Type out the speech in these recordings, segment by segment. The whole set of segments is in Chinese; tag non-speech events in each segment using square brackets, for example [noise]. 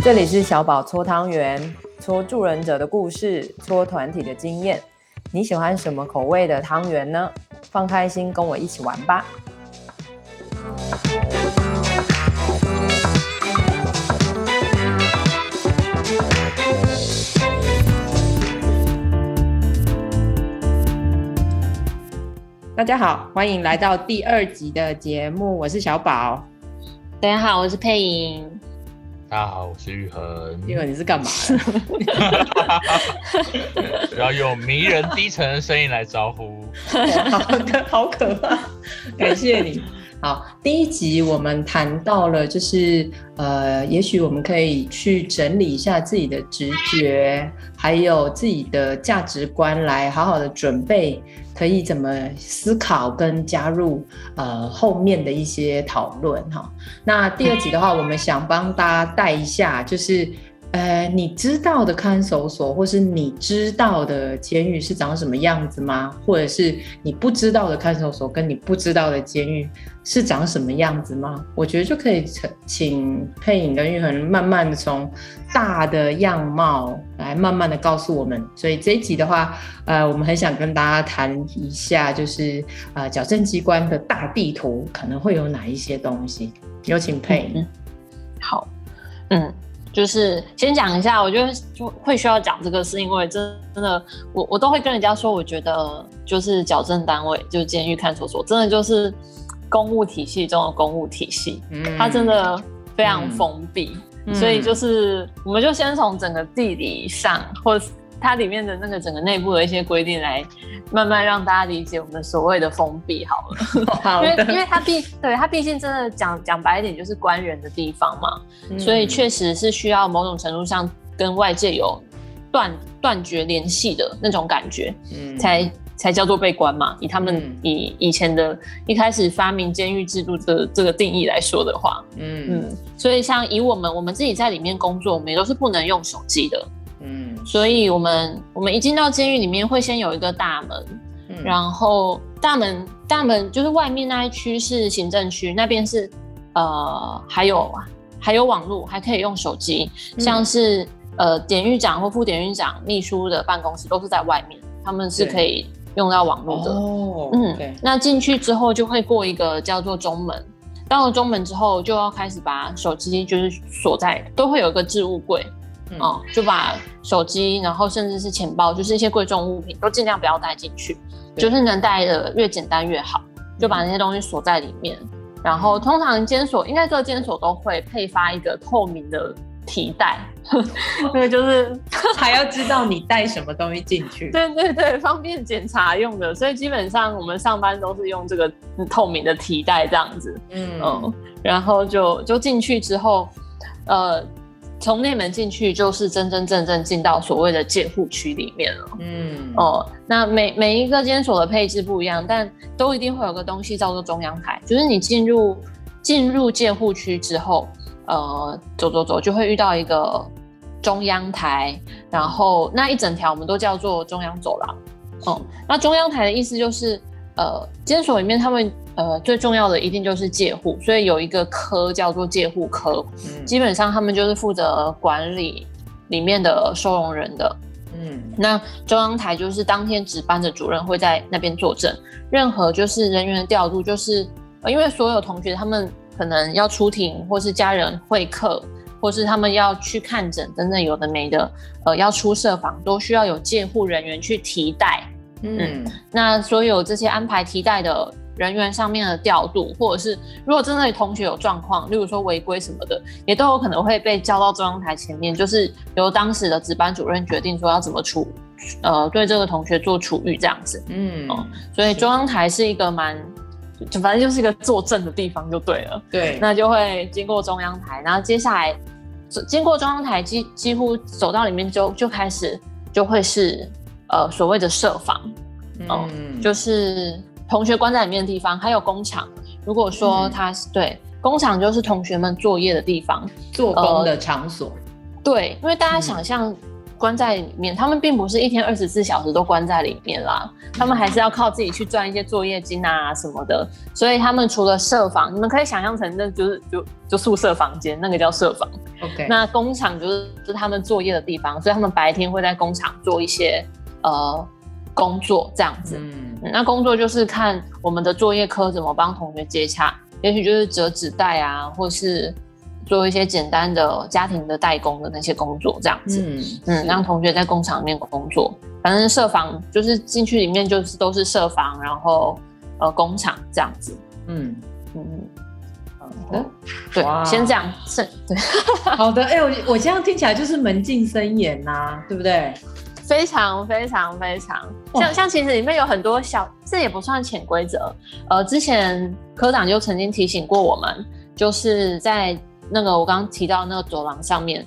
这里是小宝搓汤圆，搓助人者的故事，搓团体的经验。你喜欢什么口味的汤圆呢？放开心，跟我一起玩吧！大家好，欢迎来到第二集的节目，我是小宝。大家好，我是佩颖。大家好，我是玉恒。玉恒，你是干嘛的？[laughs] 要用迷人低沉的声音来招呼。[laughs] 好的，好可怕。感谢你。好，第一集我们谈到了，就是呃，也许我们可以去整理一下自己的直觉，还有自己的价值观，来好好的准备，可以怎么思考跟加入呃后面的一些讨论哈。那第二集的话，我们想帮大家带一下，就是。呃，你知道的看守所，或是你知道的监狱是长什么样子吗？或者是你不知道的看守所，跟你不知道的监狱是长什么样子吗？我觉得就可以请请佩颖跟玉恒慢慢的从大的样貌来慢慢的告诉我们。所以这一集的话，呃，我们很想跟大家谈一下，就是呃，矫正机关的大地图可能会有哪一些东西。有请佩影。好，嗯。就是先讲一下，我觉得就会需要讲这个，是因为真真的，我我都会跟人家说，我觉得就是矫正单位，就是监狱看守所，真的就是公务体系中的公务体系，嗯，它真的非常封闭，嗯，所以就是我们就先从整个地理上或。它里面的那个整个内部的一些规定，来慢慢让大家理解我们所谓的封闭好了。[laughs] 因为因为它毕对它毕竟真的讲讲白一点就是官员的地方嘛，嗯、所以确实是需要某种程度上跟外界有断断绝联系的那种感觉，嗯，才才叫做被关嘛。以他们以以前的一开始发明监狱制度的这个定义来说的话，嗯嗯，所以像以我们我们自己在里面工作，我们也都是不能用手机的。嗯，所以我们我们一进到监狱里面，会先有一个大门，嗯、然后大门大门就是外面那一区是行政区，那边是呃还有还有网络，还可以用手机，嗯、像是呃典狱长或副典狱长秘书的办公室都是在外面，他们是可以用到网络的。哦，嗯，对那进去之后就会过一个叫做中门，到了中门之后就要开始把手机就是锁在，都会有一个置物柜。哦，就把手机，然后甚至是钱包，就是一些贵重物品，都尽量不要带进去，就是能带的越简单越好，就把那些东西锁在里面。嗯、然后通常监所应该各监所都会配发一个透明的提袋，[laughs] 那个就是 [laughs] 还要知道你带什么东西进去。[laughs] 对对对，方便检查用的。所以基本上我们上班都是用这个透明的提袋这样子。嗯嗯，然后就就进去之后，呃。从内门进去，就是真真正正进到所谓的戒护区里面了。嗯，哦，那每每一个监所的配置不一样，但都一定会有个东西叫做中央台，就是你进入进入戒护区之后，呃，走走走就会遇到一个中央台，然后那一整条我们都叫做中央走廊。哦，那中央台的意思就是，呃，监所里面他们。呃，最重要的一定就是戒护，所以有一个科叫做戒护科，嗯、基本上他们就是负责管理里面的收容人的。嗯，那中央台就是当天值班的主任会在那边坐镇，任何就是人员的调度，就是、呃、因为所有同学他们可能要出庭，或是家人会客，或是他们要去看诊等等有的没的，呃，要出舍房都需要有介护人员去提带。嗯，嗯，那所有这些安排替代的。人员上面的调度，或者是如果真的同学有状况，例如说违规什么的，也都有可能会被叫到中央台前面，就是由当时的值班主任决定说要怎么处，呃，对这个同学做处遇这样子。嗯，哦，所以中央台是一个蛮，就反正就是一个坐镇的地方就对了。对，那就会经过中央台，然后接下来经过中央台，几几乎走到里面就就开始就会是呃所谓的舍房，嗯，就是。同学关在里面的地方，还有工厂。如果说他是、嗯、对工厂，就是同学们作业的地方，做工的场所。呃、对，因为大家想象，关在里面，他们并不是一天二十四小时都关在里面啦，他们还是要靠自己去赚一些作业金啊什么的。所以他们除了设防，你们可以想象成那就是就就宿舍房间，那个叫设防。OK，那工厂就是就是他们作业的地方，所以他们白天会在工厂做一些呃工作这样子。嗯，那工作就是看我们的作业科怎么帮同学接洽，也许就是折纸袋啊，或是。做一些简单的家庭的代工的那些工作，这样子，嗯嗯，让同学在工厂里面工作。反正设防就是进去里面就是都是设防，然后呃工厂这样子，嗯嗯嗯，好的，对，先这样是，对，[laughs] 好的，哎、欸，我我这样听起来就是门禁森严呐，对不对？非常非常非常，像像其实里面有很多小，这也不算潜规则。呃，之前科长就曾经提醒过我们，就是在。那个我刚刚提到那个走廊上面，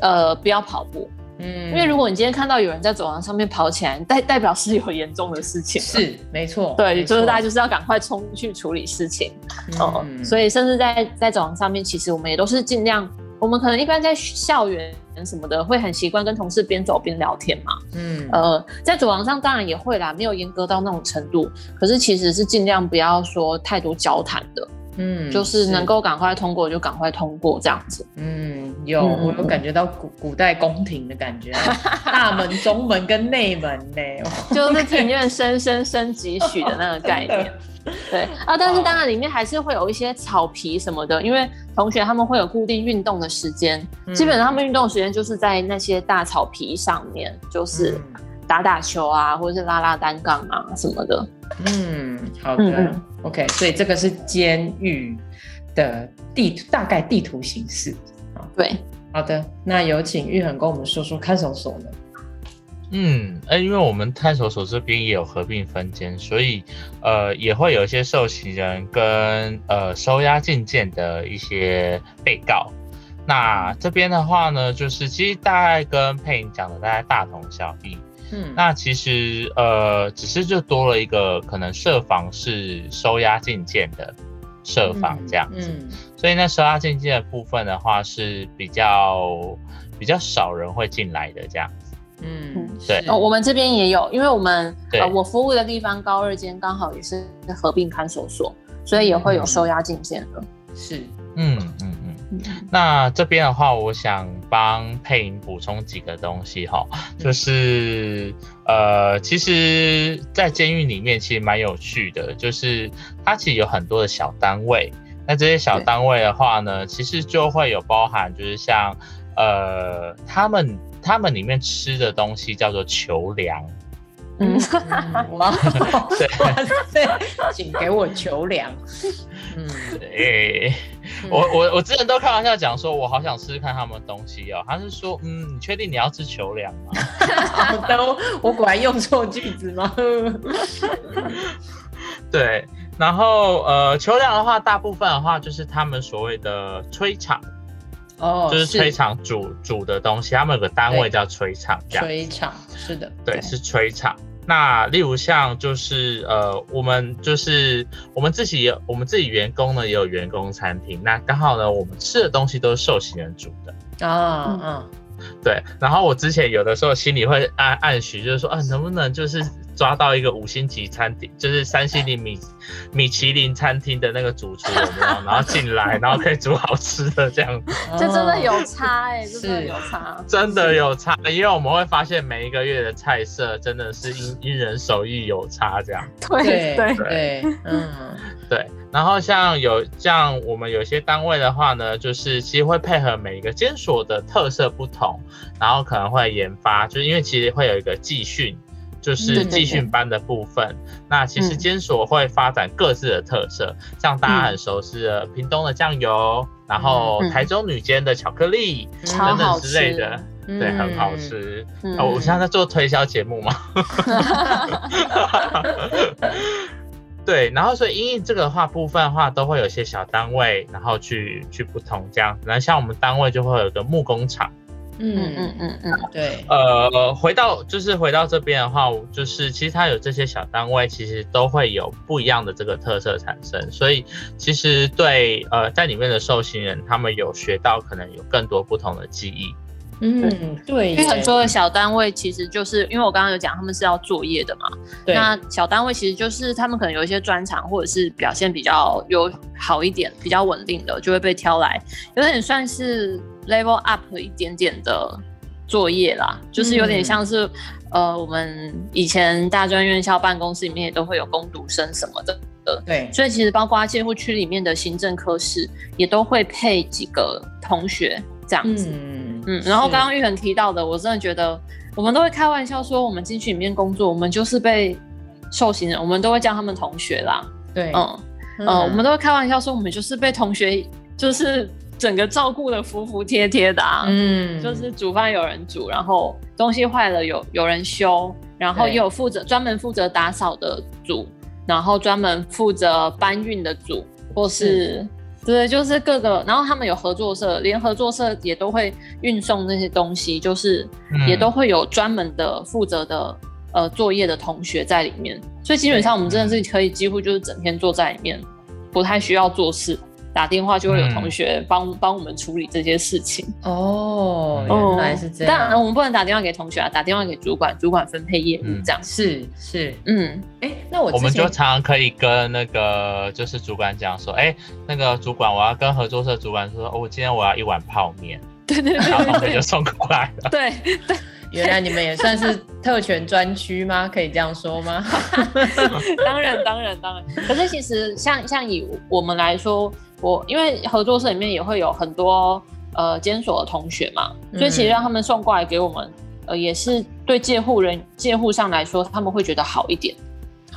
呃，不要跑步，嗯，因为如果你今天看到有人在走廊上面跑起来，代代表是有严重的事情，是没错，对，就是大家就是要赶快冲去处理事情，哦、嗯，所以甚至在在走廊上面，其实我们也都是尽量，我们可能一般在校园什么的会很习惯跟同事边走边聊天嘛，嗯，呃，在走廊上当然也会啦，没有严格到那种程度，可是其实是尽量不要说太多交谈的。嗯，就是能够赶快通过就赶快通过这样子。嗯，有，嗯、我有感觉到古古代宫廷的感觉，[laughs] 大门、中门跟内门呢，就是庭院深深深几许的那个概念。[laughs] [laughs] 对啊，但是当然里面还是会有一些草皮什么的，因为同学他们会有固定运动的时间，嗯、基本上他们运动时间就是在那些大草皮上面，就是打打球啊，或者是拉拉单杠啊什么的。嗯，好的。嗯 OK，所以这个是监狱的地图，大概地图形式。对，好的，那有请玉恒跟我们说说看守所呢？嗯，哎，因为我们探索所这边也有合并分监，所以呃也会有一些受刑人跟呃收押禁见的一些被告。那这边的话呢，就是其实大概跟佩颖讲的大概大同小异。嗯，那其实呃，只是就多了一个可能设防是收押禁见的设防这样子，嗯嗯、所以那收押禁见的部分的话是比较比较少人会进来的这样子。嗯，对。哦，我们这边也有，因为我们呃我服务的地方高二监刚好也是合并看守所，所以也会有收押禁见的。是，嗯嗯嗯。那这边的话，我想帮配音补充几个东西哈，就是呃，其实，在监狱里面其实蛮有趣的，就是它其实有很多的小单位。那这些小单位的话呢，其实就会有包含，就是像呃，他们他们里面吃的东西叫做球粮。嗯，哇，[laughs] 对，请给我球粮。嗯，对，我我我之前都开玩笑讲说，我好想试试看他们东西哦。他是说，嗯，你确定你要吃球粮吗？[laughs] 都，我果然用错句子吗？[laughs] 对，然后呃，球粮的话，大部分的话就是他们所谓的吹场，哦，就是炊场煮煮的东西，他们有个单位叫炊场，炊场是的，对，是炊场。那例如像就是呃，我们就是我们自己有我们自己员工呢也有员工餐厅，那刚好呢我们吃的东西都是受刑人煮的啊，嗯，对。然后我之前有的时候心里会暗暗许，就是说啊，能不能就是。抓到一个五星级餐厅，就是三星级米米其林餐厅的那个主厨，有没有？然后进来，然后可以煮好吃的这样子，[laughs] 这真的有差哎、真的有差，真的有差，因为我们会发现每一个月的菜色真的是因因人手艺有差这样。对对对，嗯，[laughs] 对。然后像有像我们有些单位的话呢，就是其实会配合每一个监所的特色不同，然后可能会研发，就是因为其实会有一个技训。就是集训班的部分，嗯、那其实监所会发展各自的特色，嗯、像大家很熟悉的屏东的酱油，嗯、然后台中女监的巧克力、嗯、等等之类的，嗯、对，很好吃。嗯、哦，我现在在做推销节目嘛。[laughs] 对，然后所以因为这个的话部分的话，都会有一些小单位，然后去去不同这样，然后像我们单位就会有个木工厂。嗯嗯嗯嗯，对。呃，回到就是回到这边的话，就是其实它有这些小单位，其实都会有不一样的这个特色产生。所以其实对呃在里面的受刑人，他们有学到可能有更多不同的记忆。嗯，对，因为很多的小单位其实就是因为我刚刚有讲，他们是要作业的嘛。对。那小单位其实就是他们可能有一些专长，或者是表现比较有好一点、比较稳定的，就会被挑来，有点算是 level up 一点点的作业啦。就是有点像是、嗯、呃，我们以前大专院校办公室里面也都会有工读生什么的。对。所以其实包括戒护区里面的行政科室也都会配几个同学这样子。嗯嗯，然后刚刚玉恒提到的，我真的觉得我们都会开玩笑说，我们进去里面工作，我们就是被受刑人，我们都会叫他们同学啦。对，嗯嗯，嗯，我们都会开玩笑说，我们就是被同学就是整个照顾的服服帖帖的啊。嗯，就是煮饭有人煮，然后东西坏了有有人修，然后也有负责专门负责打扫的组，然后专门负责搬运的组，或是。对，就是各个，然后他们有合作社，连合作社也都会运送那些东西，就是也都会有专门的负责的呃作业的同学在里面，所以基本上我们真的是可以几乎就是整天坐在里面，不太需要做事。打电话就会有同学帮帮、嗯、我们处理这些事情哦，原来是这样。当然我们不能打电话给同学啊，打电话给主管，主管分配业务这样。是是，嗯，哎、欸，那我我们就常常可以跟那个就是主管讲说，哎、欸，那个主管，我要跟合作社主管说，哦，我今天我要一碗泡面。对对对，然后同学就送过来了。对对，原来你们也算是特权专区吗？可以这样说吗？[laughs] 当然当然当然。可是其实像像以我们来说。我因为合作社里面也会有很多呃监所的同学嘛，所以其实让他们送过来给我们，呃，也是对介护人介护上来说，他们会觉得好一点。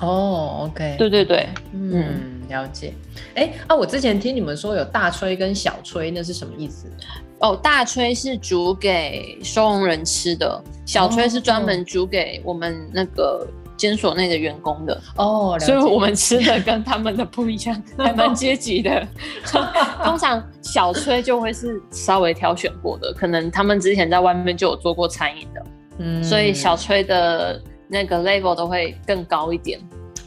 哦，OK，对对对，嗯，嗯了解。哎，啊，我之前听你们说有大吹跟小吹，那是什么意思？哦，大吹是煮给收容人吃的，小吹是专门煮给我们那个。监所内的员工的哦，所以我们吃的跟他们的不一样，还蛮阶级的。[laughs] 通常小崔就会是稍微挑选过的，可能他们之前在外面就有做过餐饮的，嗯，所以小崔的那个 level 都会更高一点。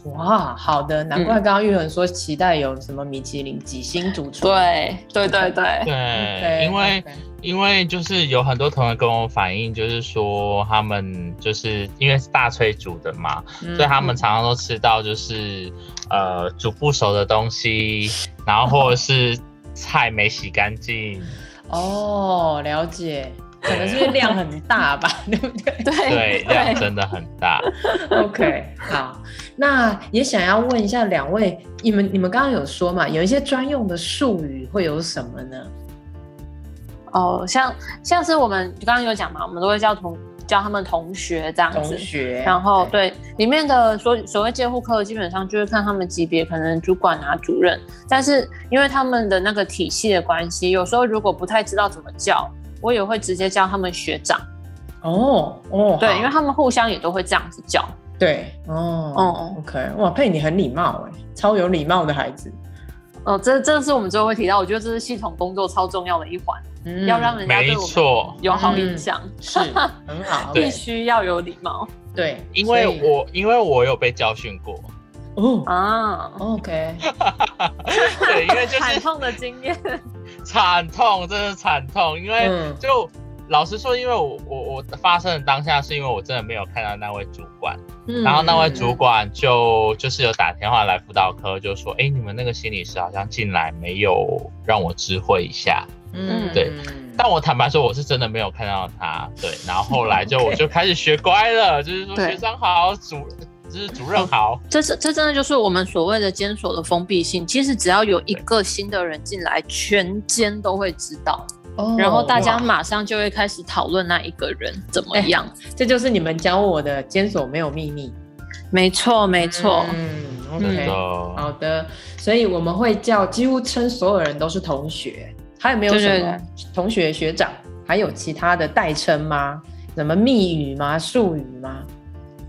哇，好的，难怪刚刚玉恒说期待有什么米其林几星主厨。对对对对对，okay, 因为。Okay. 因为就是有很多同学跟我反映，就是说他们就是因为是大炊煮的嘛，嗯、所以他们常常都吃到就是呃煮不熟的东西，然后或者是菜没洗干净。[laughs] 哦，了解，可能是量很大吧，对不对？[laughs] 对对，量真的很大。[laughs] OK，好，那也想要问一下两位，你们你们刚刚有说嘛，有一些专用的术语会有什么呢？哦，像像是我们刚刚有讲嘛，我们都会叫同叫他们同学这样子。同学。然后对里面的所所谓监护科，基本上就是看他们级别，可能主管啊、主任。但是因为他们的那个体系的关系，有时候如果不太知道怎么叫，我也会直接叫他们学长。哦哦，对，因为他们互相也都会这样子叫。对，哦哦，OK，哇，佩你很礼貌哎，超有礼貌的孩子。哦，这这是我们最后会提到，我觉得这是系统工作超重要的一环。嗯，要让人家对我们有好印象，嗯、是 [laughs] 很好，必须要有礼貌。对，因为我因为我有被教训过。哦啊，OK。[laughs] 对，因为就是惨痛的经验，惨痛，真的惨痛。因为就、嗯、老实说，因为我我我发生的当下是因为我真的没有看到那位主管，嗯、然后那位主管就就是有打电话来辅导科，就说：“哎、欸，你们那个心理师好像进来没有让我知会一下。”嗯，对，但我坦白说，我是真的没有看到他。对，然后后来就 [laughs] 我就开始学乖了，就是说学长好，主就是主任好。这是这真的就是我们所谓的监所的封闭性。其实只要有一个新的人进来，全监都会知道，然后大家马上就会开始讨论那一个人怎么样。这就是你们教我的监所没有秘密。没错，没错。嗯，OK，好的。所以我们会叫几乎称所有人都是同学。还有没有什么同学、学长？还有其他的代称吗？什么密语吗？术语吗？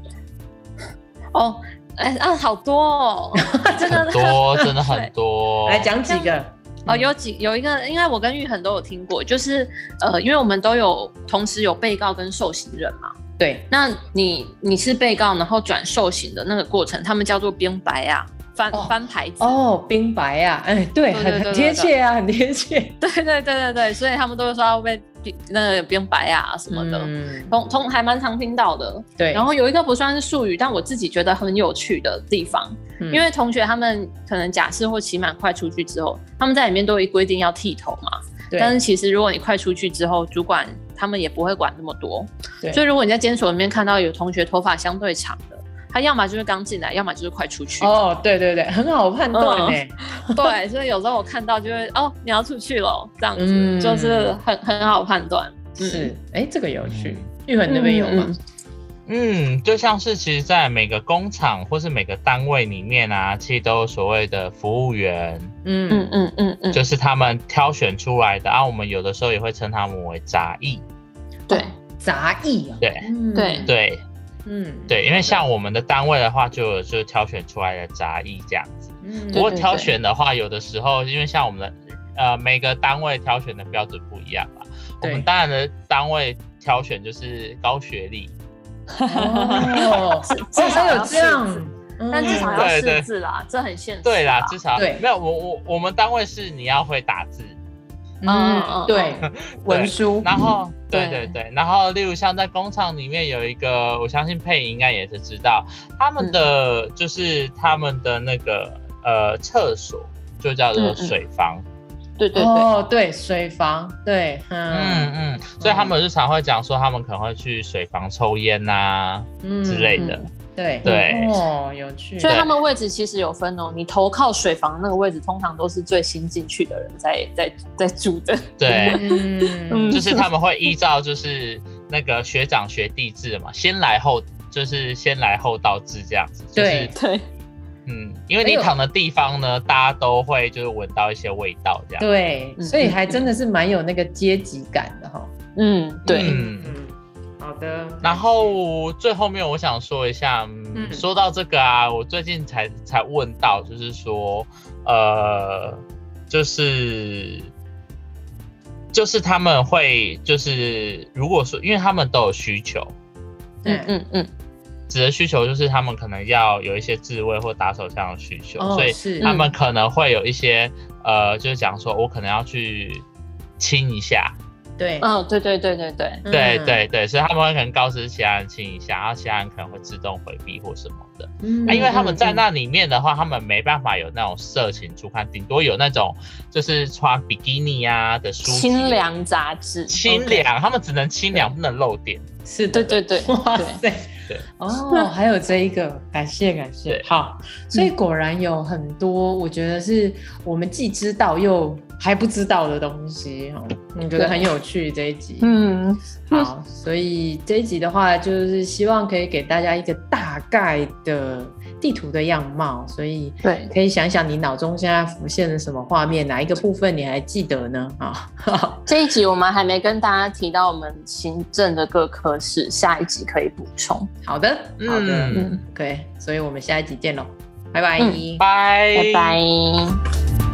[laughs] 哦，哎啊，好多哦，[laughs] 真的多，真的很多。[laughs] 来讲几个哦，有几有一个，因为我跟玉恒都有听过，就是呃，因为我们都有同时有被告跟受刑人嘛。对，那你你是被告，然后转受刑的那个过程，他们叫做编白啊。翻翻牌子哦，冰白啊，哎，对，很贴切啊，很贴切。[laughs] 对对对对对，所以他们都会说要被那个冰白啊什么的，嗯、通通还蛮常听到的。对，然后有一个不算是术语，但我自己觉得很有趣的地方，嗯、因为同学他们可能假释或期满快出去之后，他们在里面都有规定要剃头嘛。对。但是其实如果你快出去之后，主管他们也不会管那么多。对。所以如果你在监所里面看到有同学头发相对长的，他要么就是刚进来，要么就是快出去。哦，对对对，很好判断哎。嗯、[laughs] 对，所以有时候我看到就会哦，你要出去了，这样子、嗯、就是很很好判断。是，哎、欸，这个有趣。玉恒那边有吗？嗯，就像是其实，在每个工厂或是每个单位里面啊，其实都有所谓的服务员。嗯嗯嗯嗯嗯，就是他们挑选出来的啊。我们有的时候也会称他们为杂役。对，杂役啊。对对对。嗯，对，因为像我们的单位的话，就有就挑选出来的杂役这样子。嗯，不过挑选的话，有的时候因为像我们的呃每个单位挑选的标准不一样嘛。对我们当然的单位挑选就是高学历。哦，至少有这样，但至少要识字啦，这很现实。对啦，至少对，没有我我我们单位是你要会打字。嗯，[laughs] 对，文书，然后，对。对对，然后，例如像在工厂里面有一个，我相信佩颖应该也是知道，他们的就是他们的那个呃厕所就叫做水房，对对对，哦对，水房，对，嗯。嗯，所以他们日常会讲说他们可能会去水房抽烟呐之类的。对对哦，有趣。所以他们位置其实有分哦，你投靠水房那个位置，通常都是最新进去的人在在在住的。对，嗯，就是他们会依照就是那个学长学弟制嘛，先来后就是先来后到制这样子。对对，嗯，因为你躺的地方呢，大家都会就是闻到一些味道这样。对，所以还真的是蛮有那个阶级感的哈。嗯，对。好的，然后最后面我想说一下，嗯，说到这个啊，我最近才才问到，就是说，呃，就是就是他们会就是如果说，因为他们都有需求，嗯嗯嗯，指的需求就是他们可能要有一些自慰或打手枪的需求，所以他们可能会有一些呃，就是讲说我可能要去亲一下。对，嗯，对对对对对，对对对，所以他们会可能告知其他人亲一下，然后其他人可能会自动回避或什么的。嗯，那因为他们在那里面的话，他们没办法有那种色情出刊，顶多有那种就是穿比基尼啊的书，清凉杂志，清凉，他们只能清凉，不能露点。是，对对对，哇塞，对，哦，还有这一个，感谢感谢，好，所以果然有很多，我觉得是我们既知道又。还不知道的东西，你觉得很有趣这一集？嗯，好，所以这一集的话，就是希望可以给大家一个大概的地图的样貌，所以对，可以想想你脑中现在浮现了什么画面，哪一个部分你还记得呢？啊，这一集我们还没跟大家提到我们行政的各科室，下一集可以补充。好的，好的，嗯，可以，所以我们下一集见喽，拜。拜，拜。拜拜。